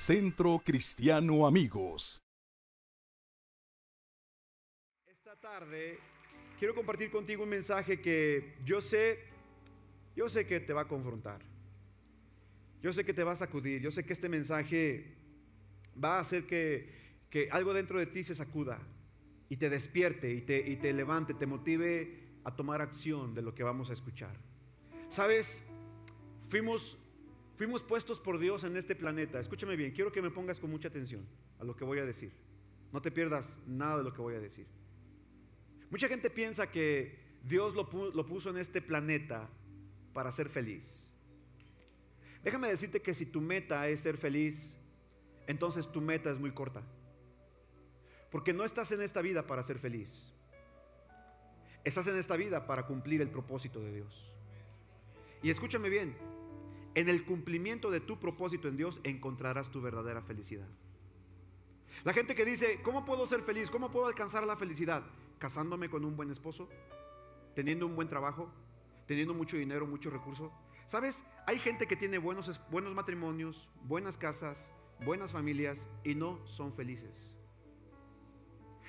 Centro Cristiano Amigos. Esta tarde quiero compartir contigo un mensaje que yo sé, yo sé que te va a confrontar. Yo sé que te va a sacudir. Yo sé que este mensaje va a hacer que, que algo dentro de ti se sacuda y te despierte y te, y te levante, te motive a tomar acción de lo que vamos a escuchar. Sabes, fuimos, fuimos puestos por Dios en este planeta. Escúchame bien, quiero que me pongas con mucha atención a lo que voy a decir. No te pierdas nada de lo que voy a decir. Mucha gente piensa que Dios lo, puso en este planeta para ser feliz. Déjame decirte que si tu meta es ser feliz, entonces tu meta es muy corta. Porque no estás en esta vida para ser feliz. Estás en esta vida para cumplir el propósito de Dios. Y escúchame bien, en el cumplimiento de tu propósito en Dios encontrarás tu verdadera felicidad. La gente que dice, ¿cómo puedo ser feliz? ¿Cómo puedo alcanzar la felicidad? ¿Casándome con un buen esposo? ¿Teniendo un buen trabajo? ¿Teniendo mucho dinero, mucho recurso? ¿Sabes? Hay gente que tiene buenos, buenos matrimonios, buenas casas, buenas familias y no son felices.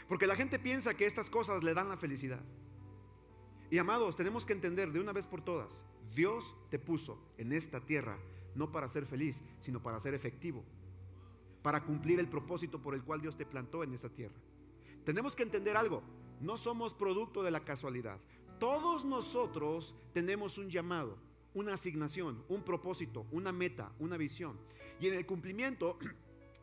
Porque la gente piensa que estas cosas le dan la felicidad. Y amados, tenemos que entender de una vez por todas, Dios te puso en esta tierra no para ser feliz, sino para ser efectivo, para cumplir el propósito por el cual Dios te plantó en esta tierra. Tenemos que entender algo, no somos producto de la casualidad. Todos nosotros tenemos un llamado, una asignación, un propósito, una meta, una visión. Y en el cumplimiento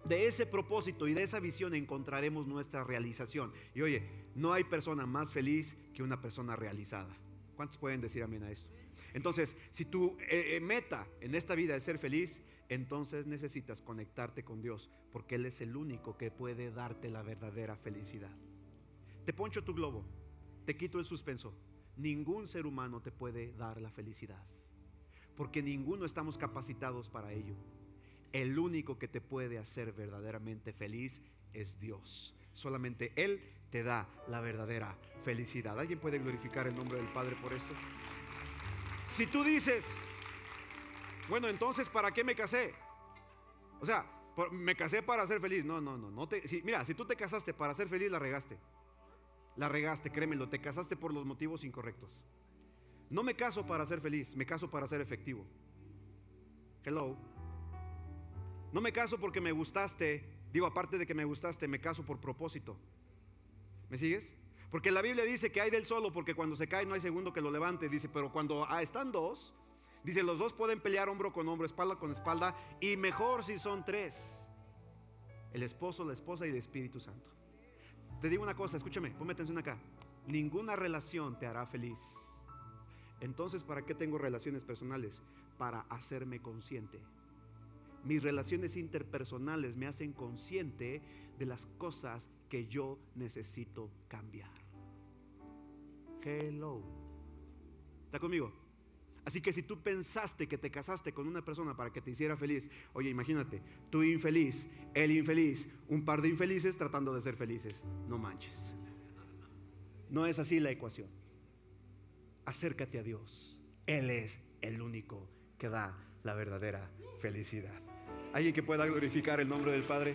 de ese propósito y de esa visión encontraremos nuestra realización. Y oye, no hay persona más feliz que una persona realizada. ¿Cuántos pueden decir amén a esto? Entonces, si tu eh, eh, meta en esta vida es ser feliz, entonces necesitas conectarte con Dios, porque Él es el único que puede darte la verdadera felicidad. Te poncho tu globo, te quito el suspenso. Ningún ser humano te puede dar la felicidad, porque ninguno estamos capacitados para ello. El único que te puede hacer verdaderamente feliz es Dios. Solamente Él te da la verdadera felicidad. ¿Alguien puede glorificar el nombre del Padre por esto? Si tú dices, bueno, entonces, ¿para qué me casé? O sea, me casé para ser feliz. No, no, no. no te, mira, si tú te casaste para ser feliz, la regaste. La regaste, créemelo. Te casaste por los motivos incorrectos. No me caso para ser feliz, me caso para ser efectivo. Hello. No me caso porque me gustaste, digo, aparte de que me gustaste, me caso por propósito. ¿Me sigues? Porque la Biblia dice que hay del solo, porque cuando se cae no hay segundo que lo levante. Dice, pero cuando ah, están dos, dice, los dos pueden pelear hombro con hombro, espalda con espalda, y mejor si son tres. El esposo, la esposa y el Espíritu Santo. Te digo una cosa, escúchame, ponme atención acá. Ninguna relación te hará feliz. Entonces, ¿para qué tengo relaciones personales? Para hacerme consciente mis relaciones interpersonales me hacen consciente de las cosas que yo necesito cambiar. Hello. ¿Está conmigo? Así que si tú pensaste que te casaste con una persona para que te hiciera feliz, oye, imagínate, tú infeliz, él infeliz, un par de infelices tratando de ser felices. No manches. No es así la ecuación. Acércate a Dios. Él es el único que da la verdadera felicidad. Alguien que pueda glorificar el nombre del Padre.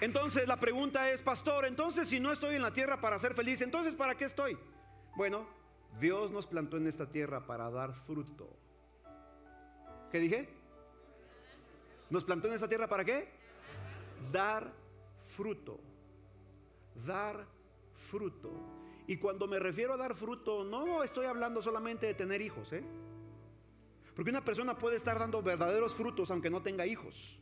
Entonces la pregunta es, pastor, entonces si no estoy en la tierra para ser feliz, entonces ¿para qué estoy? Bueno, Dios nos plantó en esta tierra para dar fruto. ¿Qué dije? ¿Nos plantó en esta tierra para qué? Dar fruto. Dar fruto. Y cuando me refiero a dar fruto, no estoy hablando solamente de tener hijos, ¿eh? Porque una persona puede estar dando verdaderos frutos aunque no tenga hijos.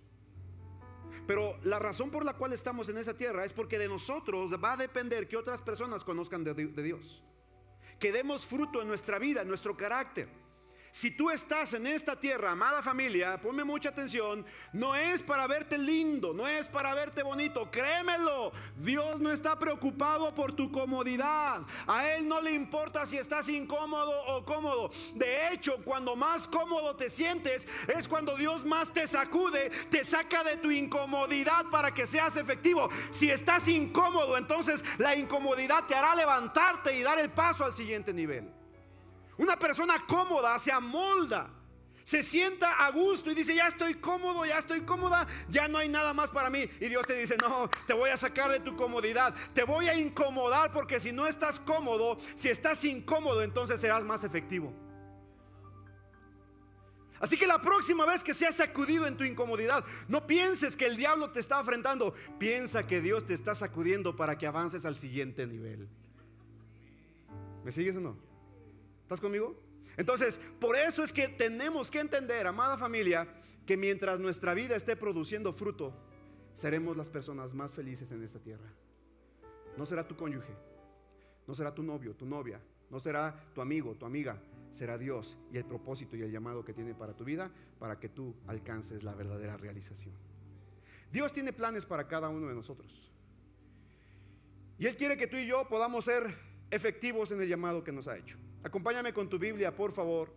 Pero la razón por la cual estamos en esa tierra es porque de nosotros va a depender que otras personas conozcan de, Dios. Que demos fruto en nuestra vida, en nuestro carácter. Si tú estás en esta tierra, amada familia, ponme mucha atención, no es para verte lindo, no es para verte bonito, créemelo, Dios no está preocupado por tu comodidad, a Él no le importa si estás incómodo o cómodo, de hecho, cuando más cómodo te sientes, es cuando Dios más te sacude, te saca de tu incomodidad para que seas efectivo. Si estás incómodo, entonces la incomodidad te hará levantarte y dar el paso al siguiente nivel. Una persona cómoda se amolda, se sienta a gusto y dice, ya estoy cómodo, ya estoy cómoda, ya no hay nada más para mí. Y Dios te dice, no, te voy a sacar de tu comodidad, te voy a incomodar porque si no estás cómodo, si estás incómodo, entonces serás más efectivo. Así que la próxima vez que seas sacudido en tu incomodidad, no pienses que el diablo te está afrentando, piensa que Dios te está sacudiendo para que avances al siguiente nivel. ¿Me sigues o no? ¿Estás conmigo? Entonces, por eso es que tenemos que entender, amada familia, que mientras nuestra vida esté produciendo fruto, seremos las personas más felices en esta tierra. No será tu cónyuge, no será tu novio, tu novia, no será tu amigo, tu amiga, será Dios y el propósito y el llamado que tiene para tu vida para que tú alcances la verdadera realización. Dios tiene planes para cada uno de nosotros. Y Él quiere que tú y yo podamos ser efectivos en el llamado que nos ha hecho. Acompáñame con tu Biblia, por favor.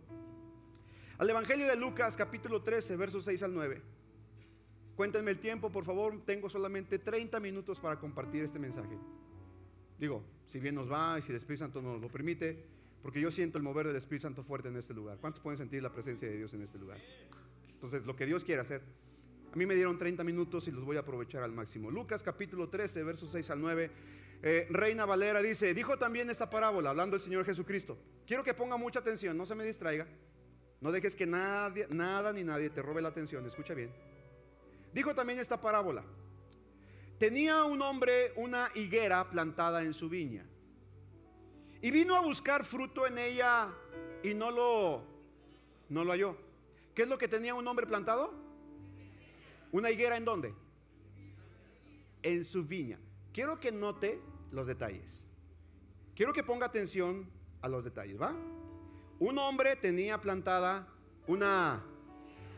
Al Evangelio de Lucas, capítulo 13, versos 6 al 9. Cuéntenme el tiempo, por favor. Tengo solamente 30 minutos para compartir este mensaje. Digo, si bien nos va y si el Espíritu Santo nos lo permite, porque yo siento el mover del Espíritu Santo fuerte en este lugar. ¿Cuántos pueden sentir la presencia de Dios en este lugar? Entonces, lo que Dios quiere hacer. A mí me dieron 30 minutos y los voy a aprovechar al máximo. Lucas capítulo 13, versos 6 al 9. Eh, Reina Valera dice, dijo también esta parábola, hablando el Señor Jesucristo. Quiero que ponga mucha atención, no se me distraiga. No dejes que nadie, nada ni nadie te robe la atención, escucha bien. Dijo también esta parábola. Tenía un hombre una higuera plantada en su viña. Y vino a buscar fruto en ella y no lo, no lo halló. ¿Qué es lo que tenía un hombre plantado? ¿Una higuera en dónde? En su viña. Quiero que note los detalles. Quiero que ponga atención a los detalles, ¿va? Un hombre tenía plantada una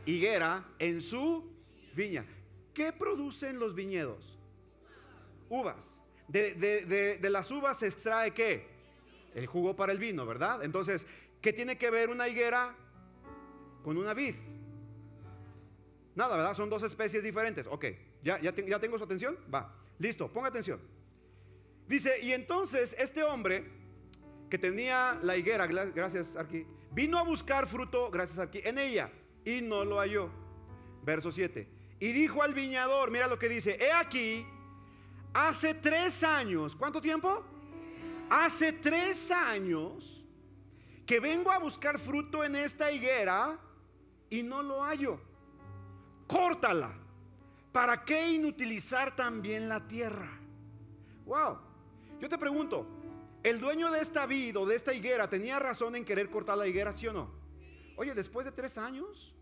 higuera en su viña. ¿Qué producen los viñedos? Uvas. De, de, las uvas se extrae qué? El jugo para el vino, ¿verdad? Entonces, ¿qué tiene que ver una higuera con una vid? Nada, ¿verdad? Son dos especies diferentes. Ok, ¿ya, ya, ya tengo su atención? Va, listo, ponga atención. Dice, y entonces este hombre que tenía la higuera, gracias aquí, vino a buscar fruto, gracias aquí, en ella, y no lo halló. Verso 7. Y dijo al viñador, mira lo que dice, he aquí, hace tres años, ¿cuánto tiempo? Hace tres años que vengo a buscar fruto en esta higuera y no lo hallo. Córtala. ¿Para qué inutilizar también la tierra? Wow. Yo te pregunto, ¿el dueño de esta vid o de esta higuera tenía razón en querer cortar la higuera, sí o no? Oye, después de tres años,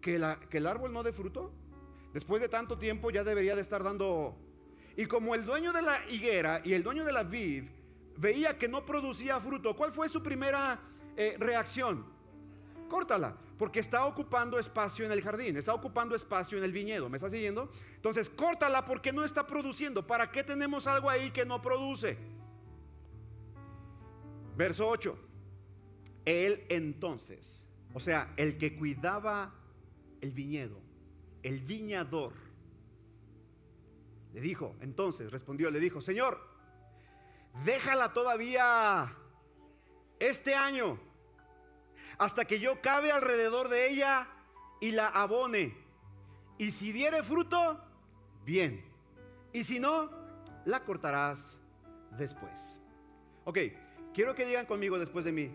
que, que el árbol no dé fruto, después de tanto tiempo ya debería de estar dando... Y como el dueño de la higuera y el dueño de la vid veía que no producía fruto, ¿cuál fue su primera eh, reacción? Córtala, porque está ocupando espacio en el jardín, está ocupando espacio en el viñedo. ¿Me está siguiendo? Entonces, córtala porque no está produciendo. ¿Para qué tenemos algo ahí que no produce? Verso 8. Él entonces, o sea, el que cuidaba el viñedo, el viñador, le dijo, entonces respondió, le dijo, Señor, déjala todavía este año hasta que yo cabe alrededor de ella y la abone. Y si diere fruto, bien. Y si no, la cortarás después. Ok, quiero que digan conmigo después de mí,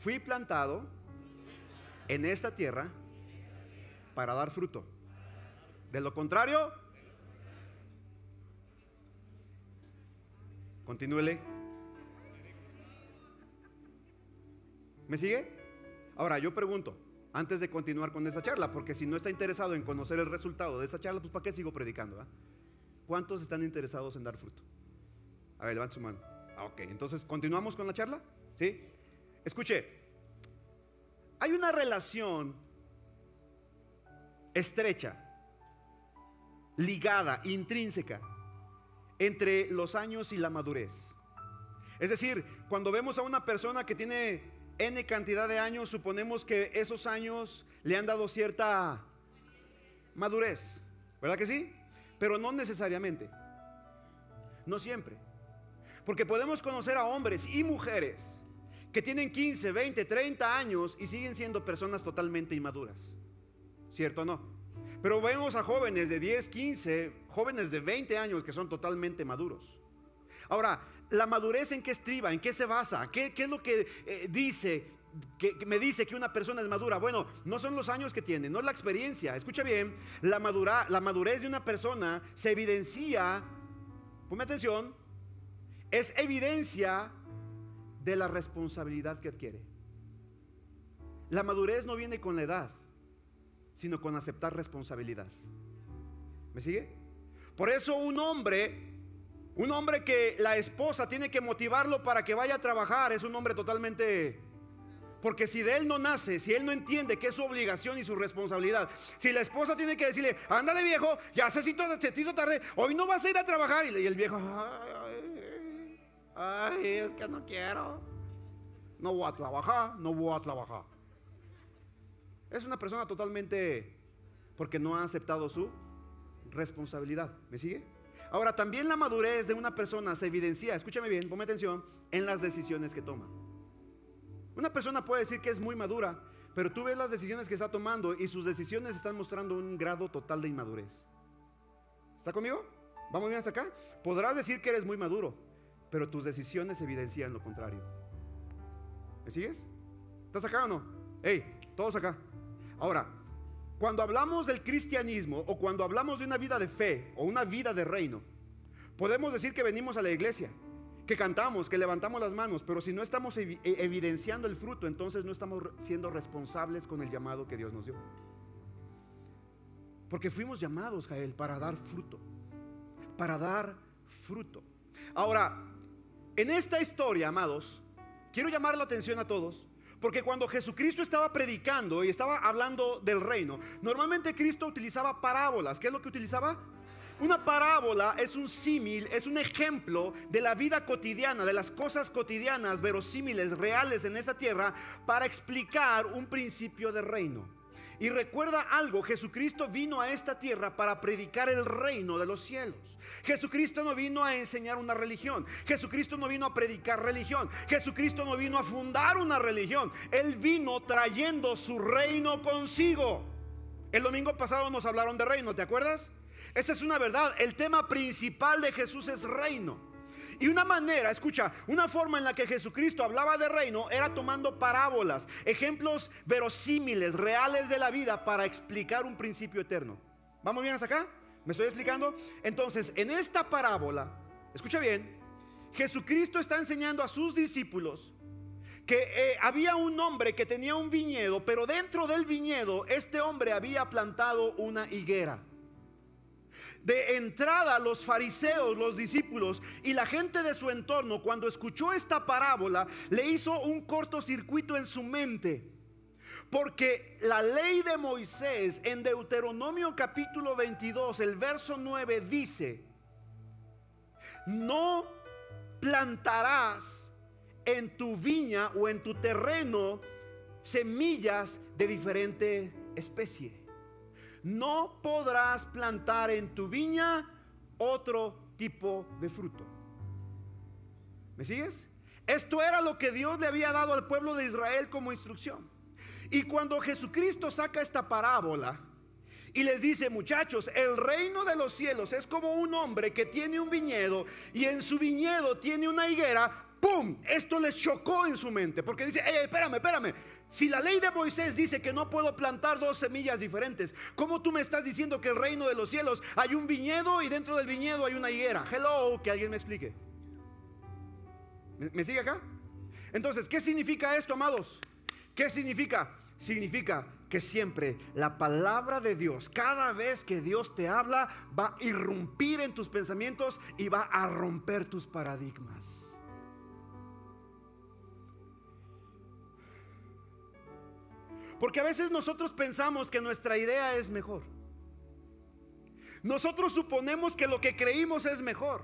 fui plantado en esta tierra para dar fruto. De lo contrario, continúele. ¿Me sigue? Ahora, yo pregunto, antes de continuar con esa charla, porque si no está interesado en conocer el resultado de esa charla, pues ¿para qué sigo predicando? Ah? ¿Cuántos están interesados en dar fruto? A ver, levante su mano. Ah, ok, entonces, ¿continuamos con la charla? ¿Sí? Escuche, hay una relación estrecha, ligada, intrínseca, entre los años y la madurez. Es decir, cuando vemos a una persona que tiene N cantidad de años, suponemos que esos años le han dado cierta madurez, ¿verdad que sí? Pero no necesariamente, no siempre. Porque podemos conocer a hombres y mujeres que tienen 15, 20, 30 años y siguen siendo personas totalmente inmaduras. ¿Cierto o no? Pero vemos a jóvenes de 10, 15, jóvenes de 20 años que son totalmente maduros. Ahora, la madurez en qué estriba, en qué se basa, qué, es lo que eh, dice, que, me dice que una persona es madura. Bueno, no son los años que tiene, no es la experiencia. Escucha bien, la, madura, la madurez de una persona se evidencia, ponme atención, es evidencia de la responsabilidad que adquiere. La madurez no viene con la edad, sino con aceptar responsabilidad. ¿Me sigue? Por eso un hombre, un hombre que la esposa tiene que motivarlo para que vaya a trabajar, es un hombre totalmente... Porque si de él no nace, si él no entiende que es su obligación y su responsabilidad, si la esposa tiene que decirle, ándale viejo, ya se hizo tarde, hoy no vas a ir a trabajar, y el viejo, ay, ay, es que no quiero, no voy a trabajar, no voy a trabajar. Es una persona totalmente porque no ha aceptado su responsabilidad. ¿Me sigue? Ahora, también la madurez de una persona se evidencia, escúchame bien, ponme atención, en las decisiones que toma. Una persona puede decir que es muy madura, pero tú ves las decisiones que está tomando y sus decisiones están mostrando un grado total de inmadurez. ¿Está conmigo? ¿Vamos bien hasta acá? Podrás decir que eres muy maduro, pero tus decisiones evidencian lo contrario. ¿Me sigues? ¿Estás acá o no? Hey, todos acá. Ahora, cuando hablamos del cristianismo o cuando hablamos de una vida de fe o una vida de reino, podemos decir que venimos a la iglesia, que cantamos, que levantamos las manos, pero si no estamos e-, evidenciando el fruto, entonces no estamos siendo responsables con el llamado que Dios nos dio. Porque fuimos llamados, Jael, para dar fruto. Para dar fruto. Ahora, en esta historia, amados, quiero llamar la atención a todos porque cuando Jesucristo estaba predicando y estaba hablando del reino, normalmente Cristo utilizaba parábolas. ¿Qué es lo que utilizaba? Una parábola es un símil, es un ejemplo de la vida cotidiana, de las cosas cotidianas, verosímiles, reales en esta tierra, para explicar un principio de reino. Y recuerda algo, Jesucristo vino a esta tierra para predicar el reino de los cielos. Jesucristo no vino a enseñar una religión. Jesucristo no vino a predicar religión. Jesucristo no vino a fundar una religión. Él vino trayendo su reino consigo. El domingo pasado nos hablaron de reino, ¿te acuerdas? Esa es una verdad. El tema principal de Jesús es reino. Y una manera, escucha, una forma en la que Jesucristo hablaba de reino era tomando parábolas, ejemplos verosímiles, reales de la vida para explicar un principio eterno. ¿Vamos bien hasta acá? ¿Me estoy explicando? Entonces, en esta parábola, escucha bien, Jesucristo está enseñando a sus discípulos que eh, había un hombre que tenía un viñedo, pero dentro del viñedo este hombre había plantado una higuera. De entrada los fariseos, los discípulos y la gente de su entorno, cuando escuchó esta parábola, le hizo un cortocircuito en su mente porque la ley de Moisés en Deuteronomio capítulo 22, el verso 9 dice, no plantarás en tu viña o en tu terreno semillas de diferente especie. No podrás plantar en tu viña otro tipo de fruto. ¿Me sigues? Esto era lo que Dios le había dado al pueblo de Israel como instrucción. Y cuando Jesucristo saca esta parábola y les dice, muchachos, el reino de los cielos es como un hombre que tiene un viñedo y en su viñedo tiene una higuera, ¡pum! Esto les chocó en su mente, porque dice, ey, espérame, espérame. Si la ley de Moisés dice que no puedo plantar dos semillas diferentes, ¿cómo tú me estás diciendo que el reino de los cielos hay un viñedo y dentro del viñedo hay una higuera? Hello, que alguien me explique. ¿Me, sigue acá? Entonces, ¿qué significa esto, amados? ¿Qué significa? Significa que siempre la palabra de Dios, cada vez que Dios te habla, va a irrumpir en tus pensamientos y va a romper tus paradigmas. Porque a veces nosotros pensamos que nuestra idea es mejor. Nosotros suponemos que lo que creímos es mejor.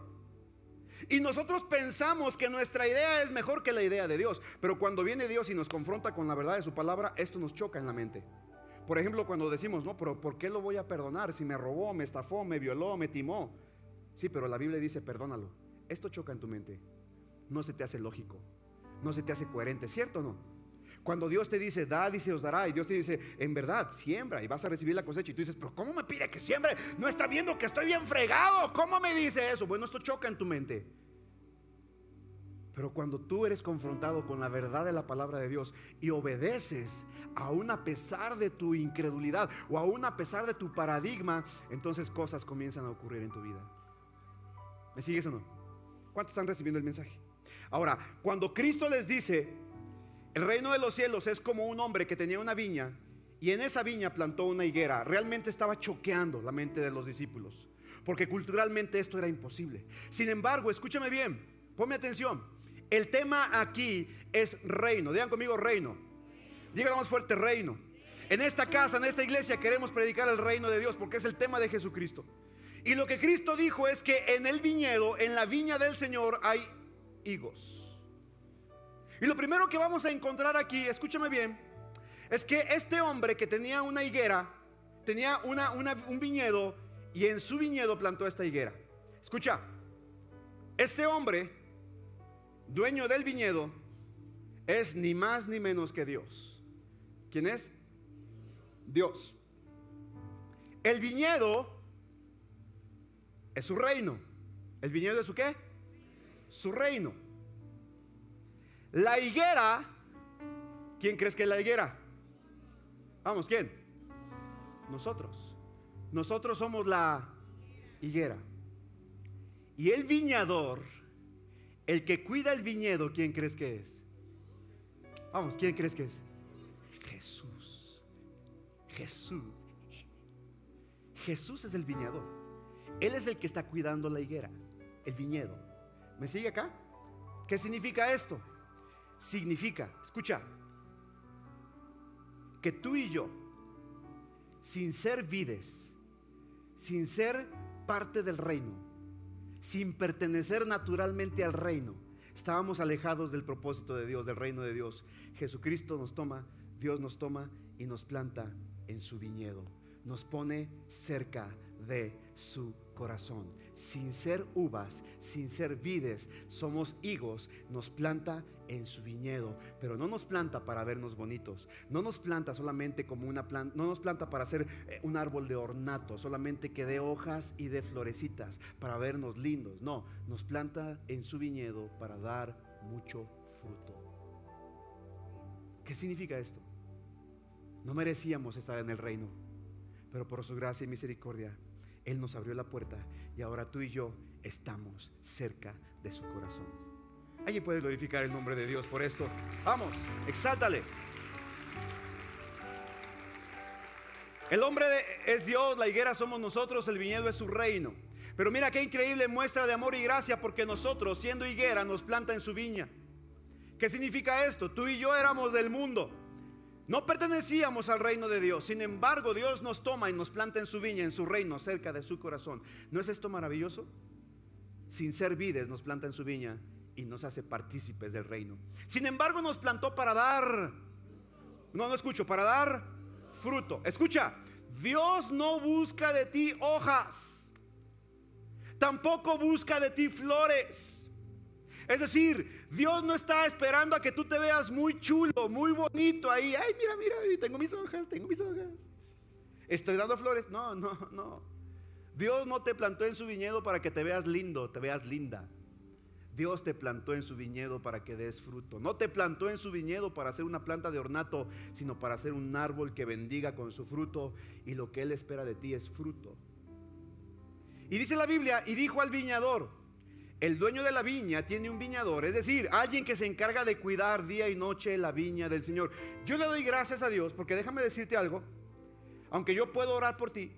Y nosotros pensamos que nuestra idea es mejor que la idea de Dios. Pero cuando viene Dios y nos confronta con la verdad de su palabra, esto nos choca en la mente. Por ejemplo, cuando decimos, no, pero ¿por qué lo voy a perdonar si me robó, me estafó, me violó, me timó? Sí, pero la Biblia dice, perdónalo. Esto choca en tu mente. No se te hace lógico. no se te hace coherente, ¿cierto o no? Cuando Dios te dice, da, dice, os dará, y Dios te dice, en verdad, siembra y vas a recibir la cosecha, y tú dices, pero ¿cómo me pide que siembre? No está viendo que estoy bien fregado, ¿cómo me dice eso? Bueno, esto choca en tu mente. Pero cuando tú eres confrontado con la verdad de la palabra de Dios y obedeces, aún a pesar de tu incredulidad o aún a pesar de tu paradigma, entonces cosas comienzan a ocurrir en tu vida. ¿Me sigues o no? ¿Cuántos están recibiendo el mensaje? Ahora, cuando Cristo les dice, el reino de los cielos es como un hombre que tenía una viña y en esa viña plantó una higuera, realmente estaba choqueando la mente de los discípulos, porque culturalmente esto era imposible. Sin embargo, escúchame bien, ponme atención. El tema aquí es reino. Digan conmigo reino. Díganlo más fuerte, reino. En esta casa, en esta iglesia queremos predicar el reino de Dios porque es el tema de Jesucristo. Y lo que Cristo dijo es que en el viñedo, en la viña del Señor hay higos. Y lo primero que vamos a encontrar aquí, escúchame bien, es que este hombre que tenía una higuera, tenía una, un viñedo y en su viñedo plantó esta higuera. Escucha, este hombre, dueño del viñedo, es ni más ni menos que Dios. ¿Quién es? Dios. El viñedo es su reino. ¿El viñedo es su qué? Su reino. La higuera, ¿quién crees que es la higuera? Vamos, ¿quién? Nosotros. Nosotros somos la higuera. Y el viñador, el que cuida el viñedo, ¿quién crees que es? Vamos, ¿quién crees que es? Jesús. Jesús. Jesús es el viñador. Él es el que está cuidando la higuera, el viñedo. ¿Me sigue acá? ¿Qué significa esto? Significa, escucha, que tú y yo, sin ser vides, sin ser parte del reino, sin pertenecer naturalmente al reino, estábamos alejados del propósito de Dios, del reino de Dios. Jesucristo nos toma, Dios nos toma y nos planta en su viñedo, nos pone cerca de su corazón. Sin ser uvas, sin ser vides, somos higos, nos planta en su viñedo, pero no nos planta para vernos bonitos, no nos planta solamente como una planta, no nos planta para hacer eh, un árbol de ornato, solamente que dé hojas y de florecitas para vernos lindos, no, nos planta en su viñedo para dar mucho fruto. ¿Qué significa esto? No merecíamos estar en el reino, pero por su gracia y misericordia él nos abrió la puerta y ahora tú y yo estamos cerca de su corazón. Alguien puede glorificar el nombre de Dios por esto. Vamos, exáltale. El hombre es Dios, la higuera somos nosotros, el viñedo es su reino. Pero mira qué increíble muestra de amor y gracia porque nosotros, siendo higuera, nos planta en su viña. ¿Qué significa esto? Tú y yo éramos del mundo. No pertenecíamos al reino de Dios. Sin embargo, Dios nos toma y nos planta en su viña, en su reino, cerca de su corazón. ¿No es esto maravilloso? Sin ser vides, nos planta en su viña y nos hace partícipes del reino. Sin embargo, nos plantó para dar. No, no escucho, para dar fruto. Escucha, Dios no busca de ti hojas. Tampoco busca de ti flores. Es decir, Dios no está esperando a que tú te veas muy chulo, muy bonito ahí. Ay, mira, mira, tengo mis hojas, tengo mis hojas. Estoy dando flores. No, no, no. Dios no te plantó en su viñedo para que te veas lindo, te veas linda. Dios te plantó en su viñedo para que des fruto. No te plantó en su viñedo para hacer una planta de ornato, sino para hacer un árbol que bendiga con su fruto. Y lo que Él espera de ti es fruto. Y dice la Biblia, y dijo al viñador, el dueño de la viña tiene un viñador, es decir, alguien que se encarga de cuidar día y noche la viña del Señor. Yo le doy gracias a Dios porque déjame decirte algo, aunque yo puedo orar por ti,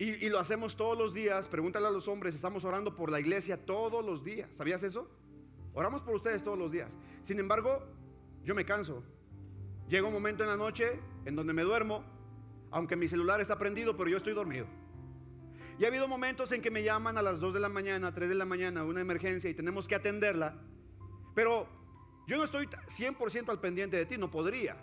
y, lo hacemos todos los días, pregúntale a los hombres, estamos orando por la iglesia todos los días, ¿sabías eso? Oramos por ustedes todos los días. Sin embargo, yo me canso. Llega un momento en la noche en donde me duermo, aunque mi celular está prendido, pero yo estoy dormido. Y ha habido momentos en que me llaman a las 2 de la mañana, 3 de la mañana, una emergencia y tenemos que atenderla. Pero yo no estoy 100% al pendiente de ti, no podría.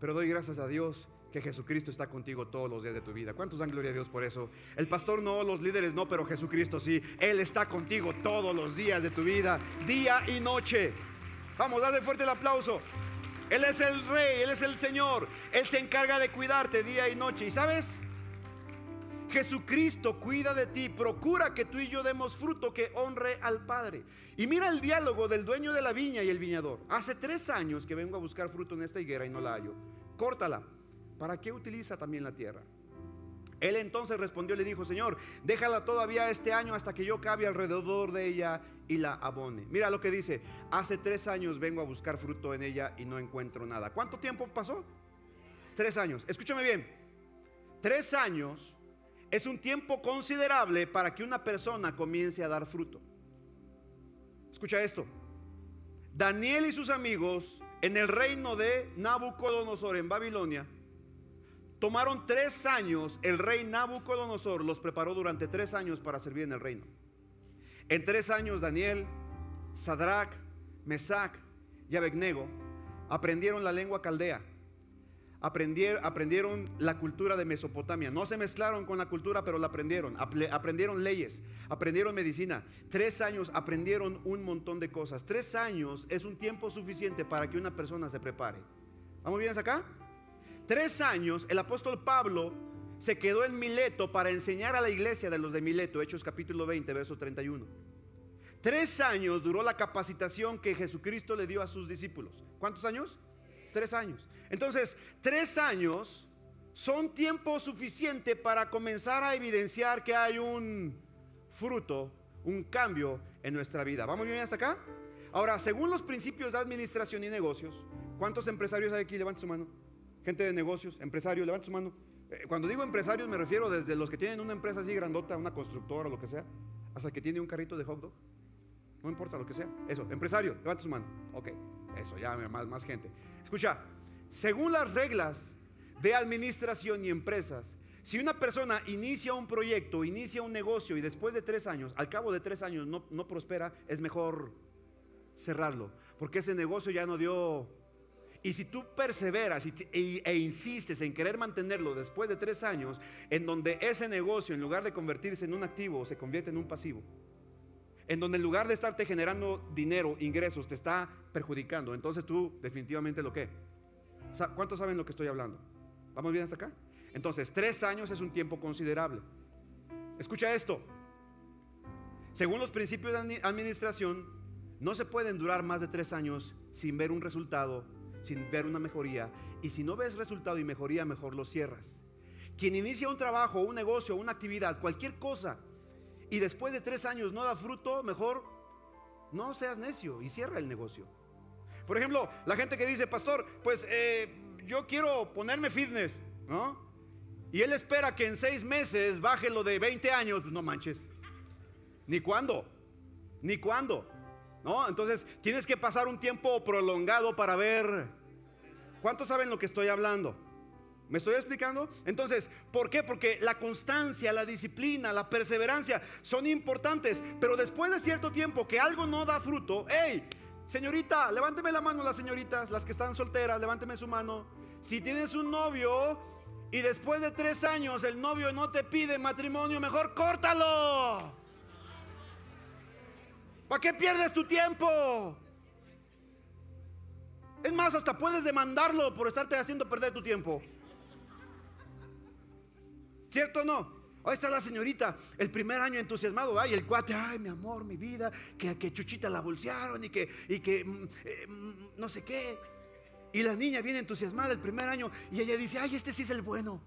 Pero doy gracias a Dios que Jesucristo está contigo todos los días de tu vida. ¿Cuántos dan gloria a Dios por eso? El pastor no, los líderes no, pero Jesucristo sí. Él está contigo todos los días de tu vida, día y noche. Vamos, dale fuerte el aplauso. Él es el rey, Él es el Señor. Él se encarga de cuidarte día y noche. ¿Y sabes? Jesucristo cuida de ti, procura que tú y yo demos fruto que honre al Padre. Y mira el diálogo del dueño de la viña y el viñador. Hace tres años que vengo a buscar fruto en esta higuera y no la hallo. Córtala. ¿Para qué utiliza también la tierra? Él entonces respondió y le dijo, Señor, déjala todavía este año hasta que yo cabe alrededor de ella y la abone. Mira lo que dice, hace tres años vengo a buscar fruto en ella y no encuentro nada. ¿Cuánto tiempo pasó? Tres años. Escúchame bien, tres años es un tiempo considerable para que una persona comience a dar fruto. Escucha esto. Daniel y sus amigos en el reino de Nabucodonosor en Babilonia tomaron tres años. El rey Nabucodonosor los preparó durante tres años para servir en el reino. En tres años Daniel, Sadrach, Mesac y Abednego aprendieron la lengua caldea aprendieron, la cultura de Mesopotamia. No se mezclaron con la cultura, pero la aprendieron. Aprendieron leyes, aprendieron medicina. Tres años aprendieron un montón de cosas. Tres años es un tiempo suficiente para que una persona se prepare. ¿Vamos bien acá? Tres años el apóstol Pablo se quedó en Mileto para enseñar a la iglesia de los de Mileto, Hechos capítulo 20, verso 31. Tres años duró la capacitación que Jesucristo le dio a sus discípulos. ¿Cuántos años? Tres años. Entonces, tres años son tiempo suficiente para comenzar a evidenciar que hay un fruto, un cambio en nuestra vida. ¿Vamos bien hasta acá? Ahora, según los principios de administración y negocios, ¿cuántos empresarios hay aquí? Levanten su mano. Gente de negocios, empresarios, levanten su mano. Eh, cuando digo empresarios me refiero desde los que tienen una empresa así grandota, una constructora lo que sea, hasta que tiene un carrito de hot dog. No importa lo que sea. Eso, empresario, levante su mano. Ok, eso, ya más gente. Escucha, según las reglas de administración y empresas, si una persona inicia un proyecto, inicia un negocio y después de tres años, al cabo de tres años no, prospera, es mejor cerrarlo, porque ese negocio ya no dio... Y si tú perseveras e, e, insistes en querer mantenerlo después de tres años, en donde ese negocio, en lugar de convertirse en un activo, se convierte en un pasivo, en donde en lugar de estarte generando dinero, ingresos, te está perjudicando, entonces tú definitivamente lo que ¿Cuántos saben lo que estoy hablando? ¿Vamos bien hasta acá? Entonces, tres años es un tiempo considerable. Escucha esto. Según los principios de administración, no se pueden durar más de tres años sin ver un resultado, sin ver una mejoría. Y si no ves resultado y mejoría, mejor lo cierras. Quien inicia un trabajo, un negocio, una actividad, cualquier cosa, y después de tres años no da fruto, mejor no seas necio y cierra el negocio. Por ejemplo, la gente que dice, pastor, pues eh, yo quiero ponerme fitness, ¿no? Y él espera que en seis meses baje lo de 20 años, pues no manches. Ni cuándo, ni cuándo, ¿no? Entonces tienes que pasar un tiempo prolongado para ver. ¿Cuántos saben lo que estoy hablando? ¿Me estoy explicando? Entonces, ¿por qué? Porque la constancia, la disciplina, la perseverancia son importantes, pero después de cierto tiempo que algo no da fruto, hey, Señorita, levánteme la mano las señoritas, las que están solteras, levánteme su mano. Si tienes un novio y después de tres años el novio no te pide matrimonio, mejor córtalo. ¿Para qué pierdes tu tiempo? Es más, hasta puedes demandarlo por estarte haciendo perder tu tiempo. ¿Cierto o no? Ahí está la señorita, el primer año entusiasmado, ay, el cuate, ay, mi amor, mi vida, que, que Chuchita la bolsearon y que, y que mm, eh, mm, no sé qué. Y la niña viene entusiasmada el primer año y ella dice, ay, este sí es el bueno.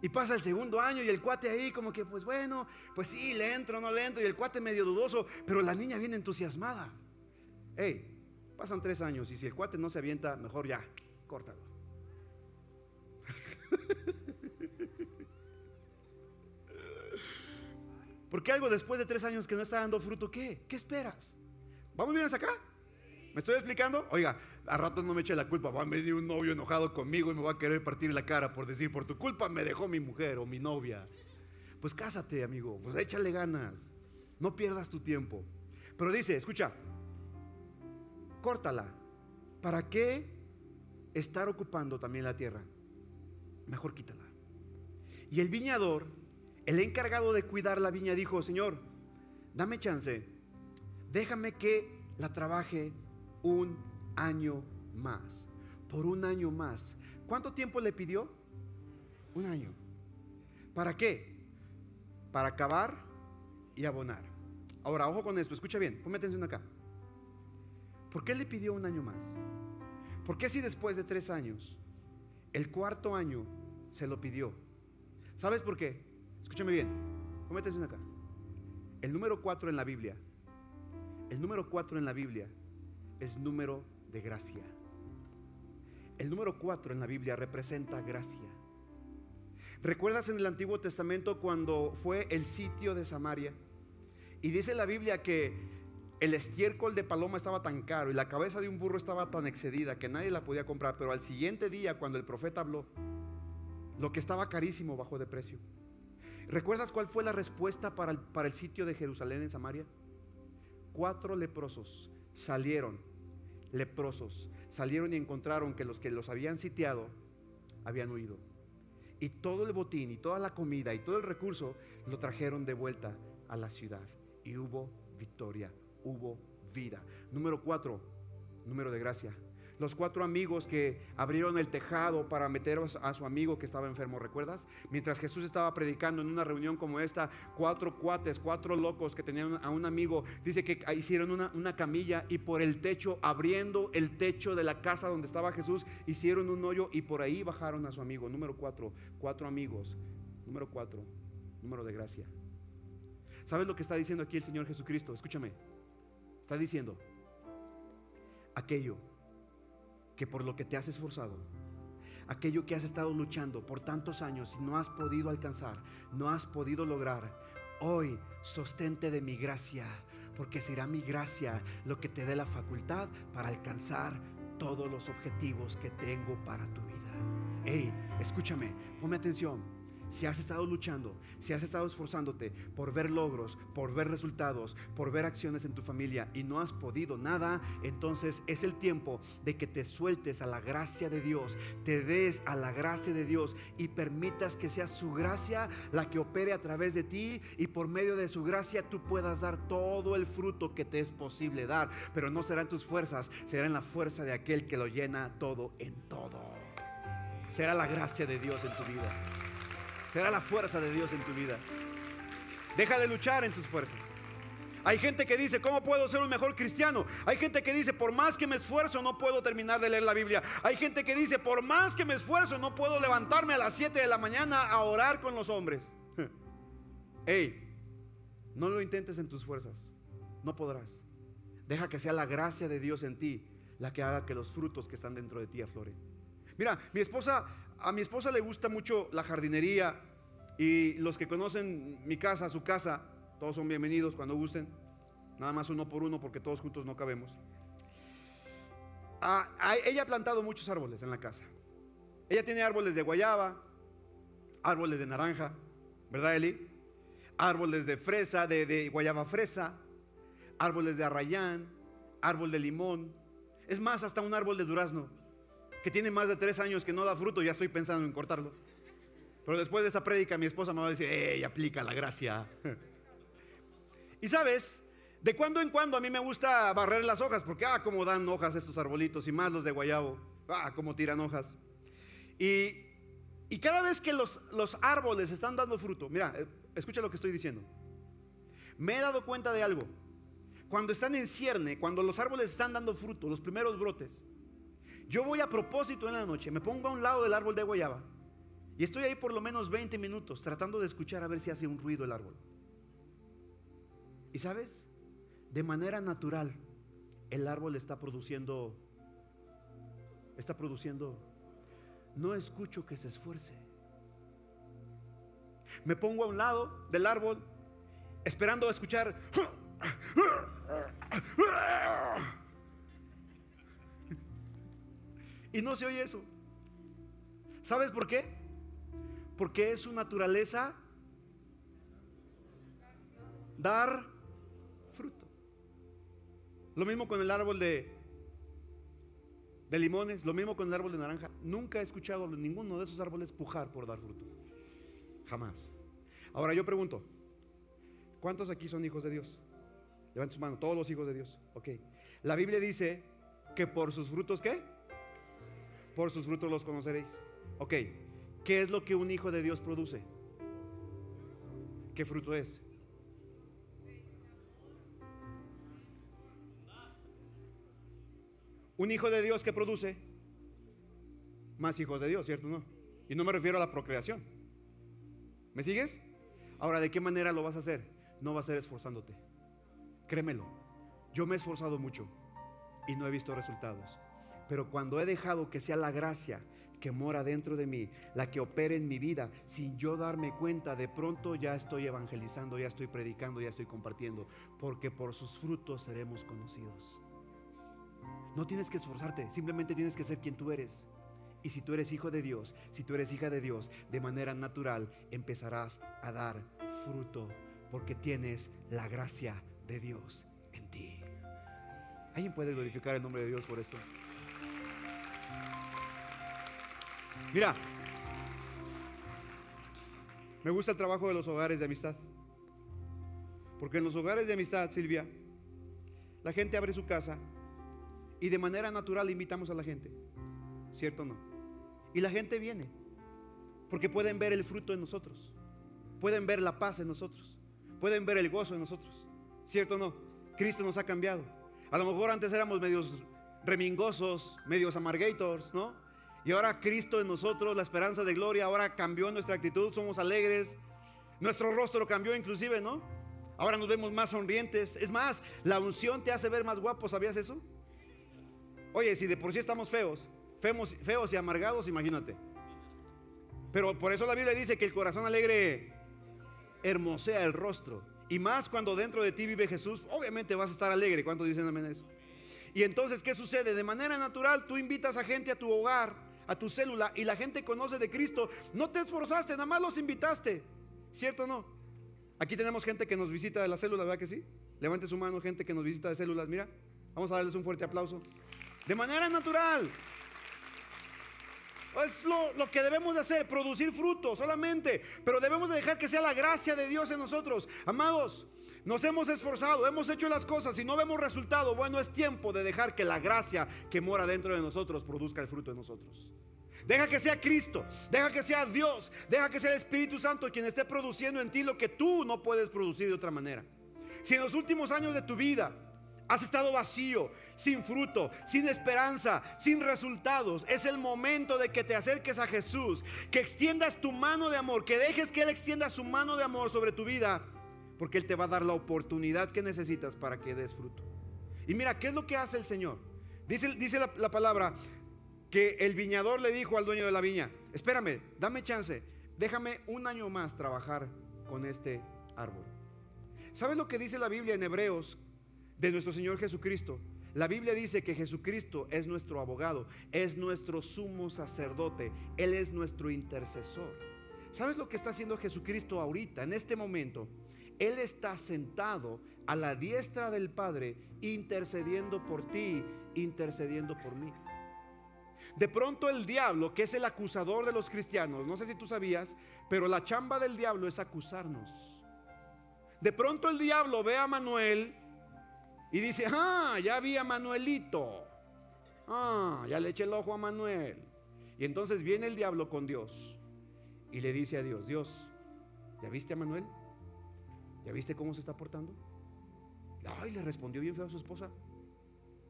Y pasa el segundo año y el cuate ahí como que, pues bueno, pues sí, le entro, no le entro. Y el cuate medio dudoso, pero la niña viene entusiasmada. Hey, pasan tres años y si el cuate no se avienta, mejor ya, córtalo. Porque algo después de tres años que no está dando fruto, ¿qué? ¿Qué esperas? ¿Vamos bien hasta acá? ¿Me estoy explicando? Oiga, a rato no me eche la culpa. Va a venir un novio enojado conmigo y me va a querer partir la cara por decir, por tu culpa me dejó mi mujer o mi novia. Pues cásate, amigo. Pues échale ganas. No pierdas tu tiempo. Pero dice, escucha, córtala. ¿Para qué estar ocupando también la tierra? Mejor quítala. Y el viñador el encargado de cuidar la viña dijo, Señor, dame chance, déjame que la trabaje un año más. Por un año más. ¿Cuánto tiempo le pidió? Un año. ¿Para qué? Para acabar y abonar. Ahora, ojo con esto, escucha bien, ponme atención acá. ¿Por qué le pidió un año más? ¿Por qué si después de tres años, el cuarto año se lo pidió? ¿Sabes por qué? Escúchame bien, ponme atención acá. El número cuatro en la Biblia, el número cuatro en la Biblia es número de gracia. El número cuatro en la Biblia representa gracia. ¿Recuerdas en el Antiguo Testamento cuando fue el sitio de Samaria? Y dice la Biblia que el estiércol de paloma estaba tan caro y la cabeza de un burro estaba tan excedida que nadie la podía comprar, pero al siguiente día cuando el profeta habló, lo que estaba carísimo bajó de precio. ¿Recuerdas cuál fue la respuesta para el, para el sitio de Jerusalén en Samaria? Cuatro leprosos salieron, leprosos, salieron y encontraron que los que los habían sitiado habían huido. Y todo el botín y toda la comida y todo el recurso lo trajeron de vuelta a la ciudad. Y hubo victoria, hubo vida. Número cuatro, número de gracia. Los cuatro amigos que abrieron el tejado para meter a su amigo que estaba enfermo, ¿recuerdas? Mientras Jesús estaba predicando en una reunión como esta, cuatro cuates, cuatro locos que tenían a un amigo, dice que hicieron una, una camilla y por el techo, abriendo el techo de la casa donde estaba Jesús, hicieron un hoyo y por ahí bajaron a su amigo. Número cuatro, cuatro amigos. Número cuatro, número de gracia. ¿Sabes lo que está diciendo aquí el Señor Jesucristo? Escúchame. Está diciendo, aquello que por lo que te has esforzado, aquello que has estado luchando por tantos años y no has podido alcanzar, no has podido lograr, hoy sostente de mi gracia, porque será mi gracia lo que te dé la facultad para alcanzar todos los objetivos que tengo para tu vida. Hey, escúchame, ponme atención si has estado luchando, si has estado esforzándote por ver logros, por ver resultados, por ver acciones en tu familia y no has podido nada, entonces es el tiempo de que te sueltes a la gracia de Dios, te des a la gracia de Dios y permitas que sea su gracia la que opere a través de ti y por medio de su gracia tú puedas dar todo el fruto que te es posible dar, pero no será en tus fuerzas, será en la fuerza de aquel que lo llena todo en todo. Será la gracia de Dios en tu vida. Será la fuerza de Dios en tu vida. Deja de luchar en tus fuerzas. Hay gente que dice, ¿cómo puedo ser un mejor cristiano? Hay gente que dice, por más que me esfuerzo, no puedo terminar de leer la Biblia. Hay gente que dice, por más que me esfuerzo, no puedo levantarme a las 7 de la mañana a orar con los hombres. Hey, no lo intentes en tus fuerzas. No podrás. Deja que sea la gracia de Dios en ti la que haga que los frutos que están dentro de ti afloren. Mira, mi esposa a mi esposa le gusta mucho la jardinería y los que conocen mi casa, su casa, todos son bienvenidos cuando gusten. Nada más uno por uno porque todos juntos no cabemos. Ah, ella ha plantado muchos árboles en la casa. Ella tiene árboles de guayaba, árboles de naranja, ¿verdad Eli? Árboles de fresa, de, de guayaba fresa, árboles de arrayán, árbol de limón. Es más, hasta un árbol de durazno que tiene más de tres años que no da fruto, ya estoy pensando en cortarlo. Pero después de esta prédica mi esposa me va a decir, ¡ey, aplica la gracia! y sabes, de cuando en cuando a mí me gusta barrer las hojas, porque, ah, cómo dan hojas estos arbolitos, y más los de guayabo, ah, cómo tiran hojas. Y, y cada vez que los, los árboles están dando fruto, mira, eh, escucha lo que estoy diciendo. Me he dado cuenta de algo. Cuando están en cierne, cuando los árboles están dando fruto, los primeros brotes, yo voy a propósito en la noche, me pongo a un lado del árbol de guayaba y estoy ahí por lo menos 20 minutos tratando de escuchar a ver si hace un ruido el árbol. Y sabes, de manera natural, el árbol está produciendo, está produciendo, no escucho que se esfuerce. Me pongo a un lado del árbol esperando a escuchar Y no se oye eso. ¿Sabes por qué? Porque es su naturaleza dar fruto. Lo mismo con el árbol de, limones, lo mismo con el árbol de naranja. Nunca he escuchado a ninguno de esos árboles pujar por dar fruto. Jamás. Ahora yo pregunto, ¿cuántos aquí son hijos de Dios? Levanten su mano, todos los hijos de Dios. Ok. La Biblia dice que por sus frutos, ¿qué? Por sus frutos los conoceréis. Ok, ¿qué es lo que un hijo de Dios produce? ¿Qué fruto es? Un hijo de Dios que produce más hijos de Dios, ¿cierto? No. Y no me refiero a la procreación. ¿Me sigues? Ahora, ¿de qué manera lo vas a hacer? No va a ser esforzándote. Créemelo. Yo me he esforzado mucho y no he visto resultados. Pero cuando he dejado que sea la gracia que mora dentro de mí, la que opere en mi vida, sin yo darme cuenta, de pronto ya estoy evangelizando, ya estoy predicando, ya estoy compartiendo, porque por sus frutos seremos conocidos. No tienes que esforzarte, simplemente tienes que ser quien tú eres. Y si tú eres hijo de Dios, si tú eres hija de Dios, de manera natural empezarás a dar fruto, porque tienes la gracia de Dios en ti. ¿Alguien puede glorificar el nombre de Dios por esto? Mira, me gusta el trabajo de los hogares de amistad. Porque en los hogares de amistad, Silvia, la gente abre su casa y de manera natural invitamos a la gente. ¿Cierto o no? Y la gente viene. Porque pueden ver el fruto en nosotros. Pueden ver la paz en nosotros. Pueden ver el gozo en nosotros. ¿Cierto o no? Cristo nos ha cambiado. A lo mejor antes éramos medios remingosos, medios amargators, ¿no? Y ahora Cristo en nosotros, la esperanza de gloria, ahora cambió nuestra actitud, somos alegres. Nuestro rostro cambió inclusive, ¿no? Ahora nos vemos más sonrientes. Es más, la unción te hace ver más guapos, ¿sabías eso? Oye, si de por sí estamos feos, feos, feos y amargados, imagínate. Pero por eso la Biblia dice que el corazón alegre hermosea el rostro. Y más cuando dentro de ti vive Jesús, obviamente vas a estar alegre. ¿Cuántos dicen amén eso? Y entonces, ¿qué sucede? De manera natural, tú invitas a gente a tu hogar, a tu célula, y la gente conoce de Cristo. No te esforzaste, nada más los invitaste. ¿Cierto o no? Aquí tenemos gente que nos visita de la célula, ¿verdad que sí? Levante su mano, gente que nos visita de células. Mira, vamos a darles un fuerte aplauso. De manera natural. Es lo, lo, que debemos de hacer, producir fruto solamente. Pero debemos de dejar que sea la gracia de Dios en nosotros. Amados, nos hemos esforzado, hemos hecho las cosas y no vemos resultado. Bueno, es tiempo de dejar que la gracia que mora dentro de nosotros produzca el fruto en nosotros. Deja que sea Cristo, deja que sea Dios, deja que sea el Espíritu Santo quien esté produciendo en ti lo que tú no puedes producir de otra manera. Si en los últimos años de tu vida has estado vacío, sin fruto, sin esperanza, sin resultados. Es el momento de que te acerques a Jesús, que extiendas tu mano de amor, que dejes que Él extienda su mano de amor sobre tu vida, porque Él te va a dar la oportunidad que necesitas para que des fruto. Y mira, ¿qué es lo que hace el Señor? Dice, dice la, la palabra que el viñador le dijo al dueño de la viña, espérame, dame chance, déjame un año más trabajar con este árbol. ¿Sabes lo que dice la Biblia en Hebreos de nuestro Señor Jesucristo. La Biblia dice que Jesucristo es nuestro abogado, es nuestro sumo sacerdote, Él es nuestro intercesor. ¿Sabes lo que está haciendo Jesucristo ahorita, en este momento? Él está sentado a la diestra del Padre, intercediendo por ti, intercediendo por mí. De pronto el diablo, que es el acusador de los cristianos, no sé si tú sabías, pero la chamba del diablo es acusarnos. De pronto el diablo ve a Manuel y dice, ah, ya vi a Manuelito. Ah, ya le eché el ojo a Manuel. Y entonces viene el diablo con Dios y le dice a Dios, Dios, ¿ya viste a Manuel? ¿Ya viste cómo se está portando? Ay, le respondió bien feo a su esposa.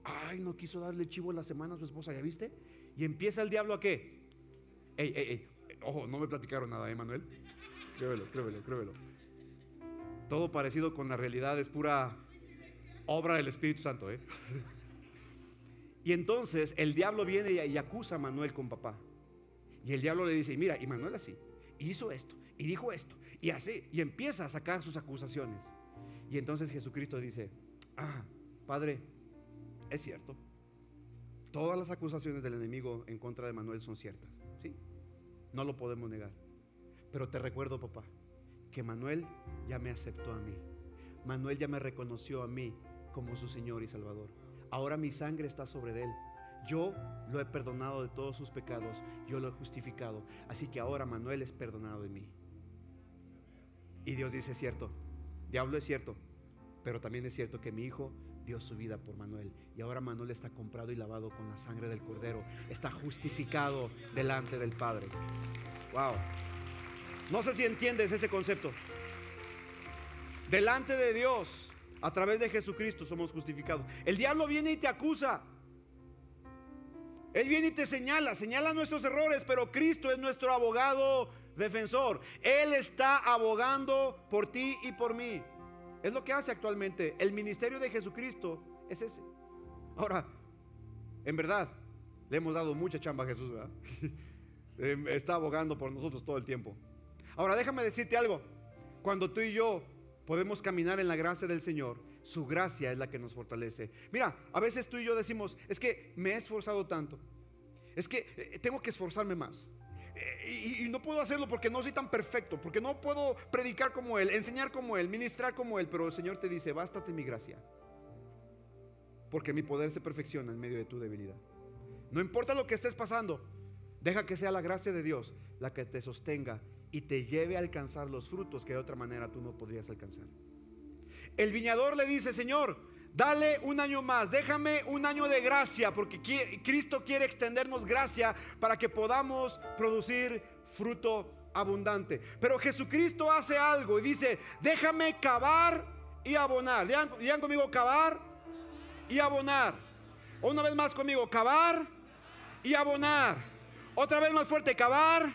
Ay, no quiso darle chivo la semana a su esposa, ¿ya viste? Y empieza el diablo a qué? Ey, ey, ey. Ojo, no me platicaron nada, ¿eh, Manuel? Créelo, créelo, créelo. Todo parecido con la realidad es pura obra del Espíritu Santo. ¿eh? Y entonces el diablo viene y, acusa a Manuel con papá. Y el diablo le dice, mira, y Manuel así, hizo esto, y dijo esto, y así, y empieza a sacar sus acusaciones. Y entonces Jesucristo dice, ah, Padre, es cierto, todas las acusaciones del enemigo en contra de Manuel son ciertas, ¿sí? No lo podemos negar. Pero te recuerdo, papá, que Manuel ya me aceptó a mí. Manuel ya me reconoció a mí como su Señor y Salvador. Ahora mi sangre está sobre él. Yo lo he perdonado de todos sus pecados, yo lo he justificado. Así que ahora Manuel es perdonado de mí. Y Dios dice, es cierto, diablo es cierto, pero también es cierto que mi hijo dio su vida por Manuel. Y ahora Manuel está comprado y lavado con la sangre del cordero. Está justificado delante del Padre. Wow. No sé si entiendes ese concepto. Delante de Dios, a través de Jesucristo somos justificados. El diablo viene y te acusa. Él viene y te señala, señala nuestros errores, pero Cristo es nuestro abogado defensor. Él está abogando por ti y por mí. Es lo que hace actualmente. El ministerio de Jesucristo es ese. Ahora, en verdad, le hemos dado mucha chamba a Jesús. Em, está abogando por nosotros todo el tiempo. Ahora, déjame decirte algo. Cuando tú y yo podemos caminar en la gracia del Señor, su gracia es la que nos fortalece. Mira, a veces tú y yo decimos, es que me he esforzado tanto. Es que eh, tengo que esforzarme más. Eh, y, no puedo hacerlo porque no soy tan perfecto, porque no puedo predicar como Él, enseñar como Él, ministrar como Él, pero el Señor te dice, bástate mi gracia, porque mi poder se perfecciona en medio de tu debilidad. No importa lo que estés pasando, deja que sea la gracia de Dios la que te sostenga y te lleve a alcanzar los frutos que de otra manera tú no podrías alcanzar. El viñador le dice, Señor, Dale un año más, déjame un año de gracia, porque Cristo quiere extendernos gracia para que podamos producir fruto abundante. Pero Jesucristo hace algo y dice, déjame cavar y abonar. Digan, conmigo, cavar y abonar. Una vez más conmigo, cavar y abonar. Otra vez más fuerte, cavar